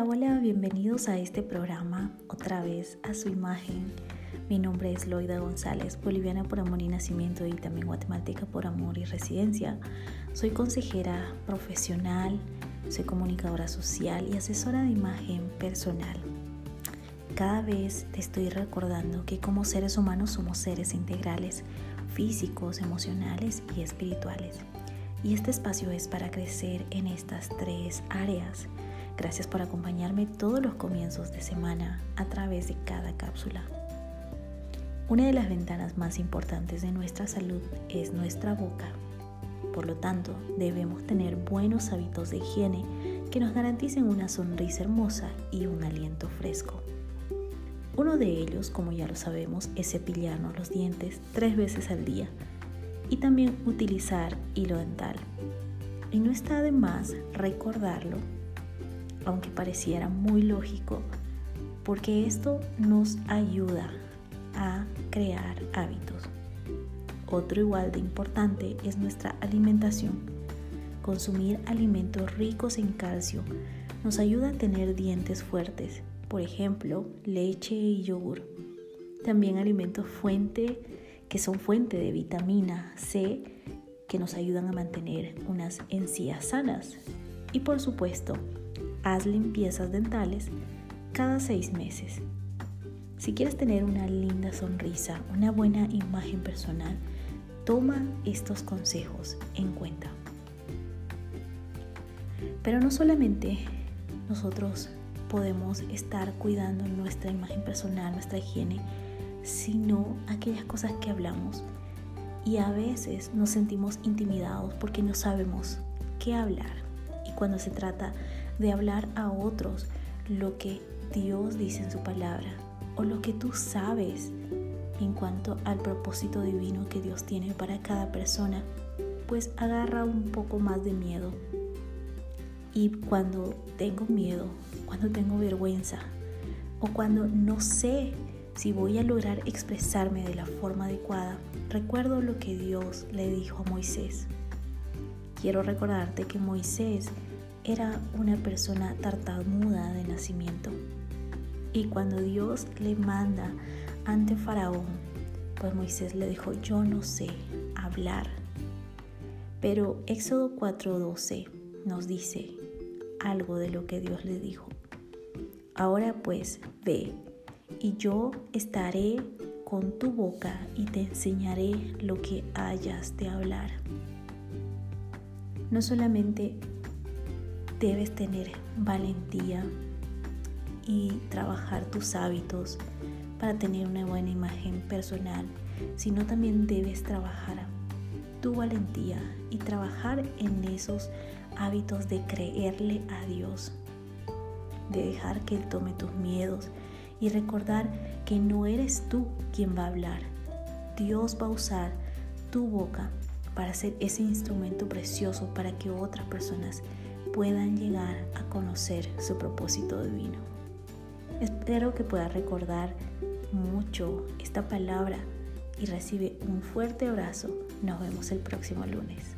Hola, hola, bienvenidos a este programa, otra vez a su imagen. Mi nombre es Loida González, boliviana por amor y nacimiento y también guatemalteca por amor y residencia. Soy consejera profesional, soy comunicadora social y asesora de imagen personal. Cada vez te estoy recordando que como seres humanos somos seres integrales, físicos, emocionales y espirituales. Y este espacio es para crecer en estas tres áreas Gracias por acompañarme todos los comienzos de semana a través de cada cápsula. Una de las ventanas más importantes de nuestra salud es nuestra boca. Por lo tanto, debemos tener buenos hábitos de higiene que nos garanticen una sonrisa hermosa y un aliento fresco. Uno de ellos, como ya lo sabemos, es cepillarnos los dientes tres veces al día y también utilizar hilo dental. Y no está de más recordarlo aunque pareciera muy lógico, porque esto nos ayuda a crear hábitos. Otro igual de importante es nuestra alimentación. Consumir alimentos ricos en calcio nos ayuda a tener dientes fuertes, por ejemplo, leche y yogur. También alimentos fuente que son fuente de vitamina C que nos ayudan a mantener unas encías sanas. Y por supuesto, haz limpiezas dentales cada seis meses. Si quieres tener una linda sonrisa, una buena imagen personal, toma estos consejos en cuenta. Pero no solamente nosotros podemos estar cuidando nuestra imagen personal, nuestra higiene, sino aquellas cosas que hablamos. Y a veces nos sentimos intimidados porque no sabemos qué hablar. Y cuando se trata de hablar a otros lo que Dios dice en su palabra o lo que tú sabes en cuanto al propósito divino que Dios tiene para cada persona, pues agarra un poco más de miedo. Y cuando tengo miedo, cuando tengo vergüenza o cuando no sé si voy a lograr expresarme de la forma adecuada, recuerdo lo que Dios le dijo a Moisés. Quiero recordarte que Moisés era una persona tartamuda de nacimiento. Y cuando Dios le manda ante Faraón, pues Moisés le dijo, yo no sé hablar. Pero Éxodo 4:12 nos dice algo de lo que Dios le dijo. Ahora pues, ve, y yo estaré con tu boca y te enseñaré lo que hayas de hablar. No solamente debes tener valentía y trabajar tus hábitos para tener una buena imagen personal, sino también debes trabajar tu valentía y trabajar en esos hábitos de creerle a Dios, de dejar que Él tome tus miedos y recordar que no eres tú quien va a hablar. Dios va a usar tu boca para ser ese instrumento precioso para que otras personas puedan llegar a conocer su propósito divino. Espero que puedas recordar mucho esta palabra y recibe un fuerte abrazo. Nos vemos el próximo lunes.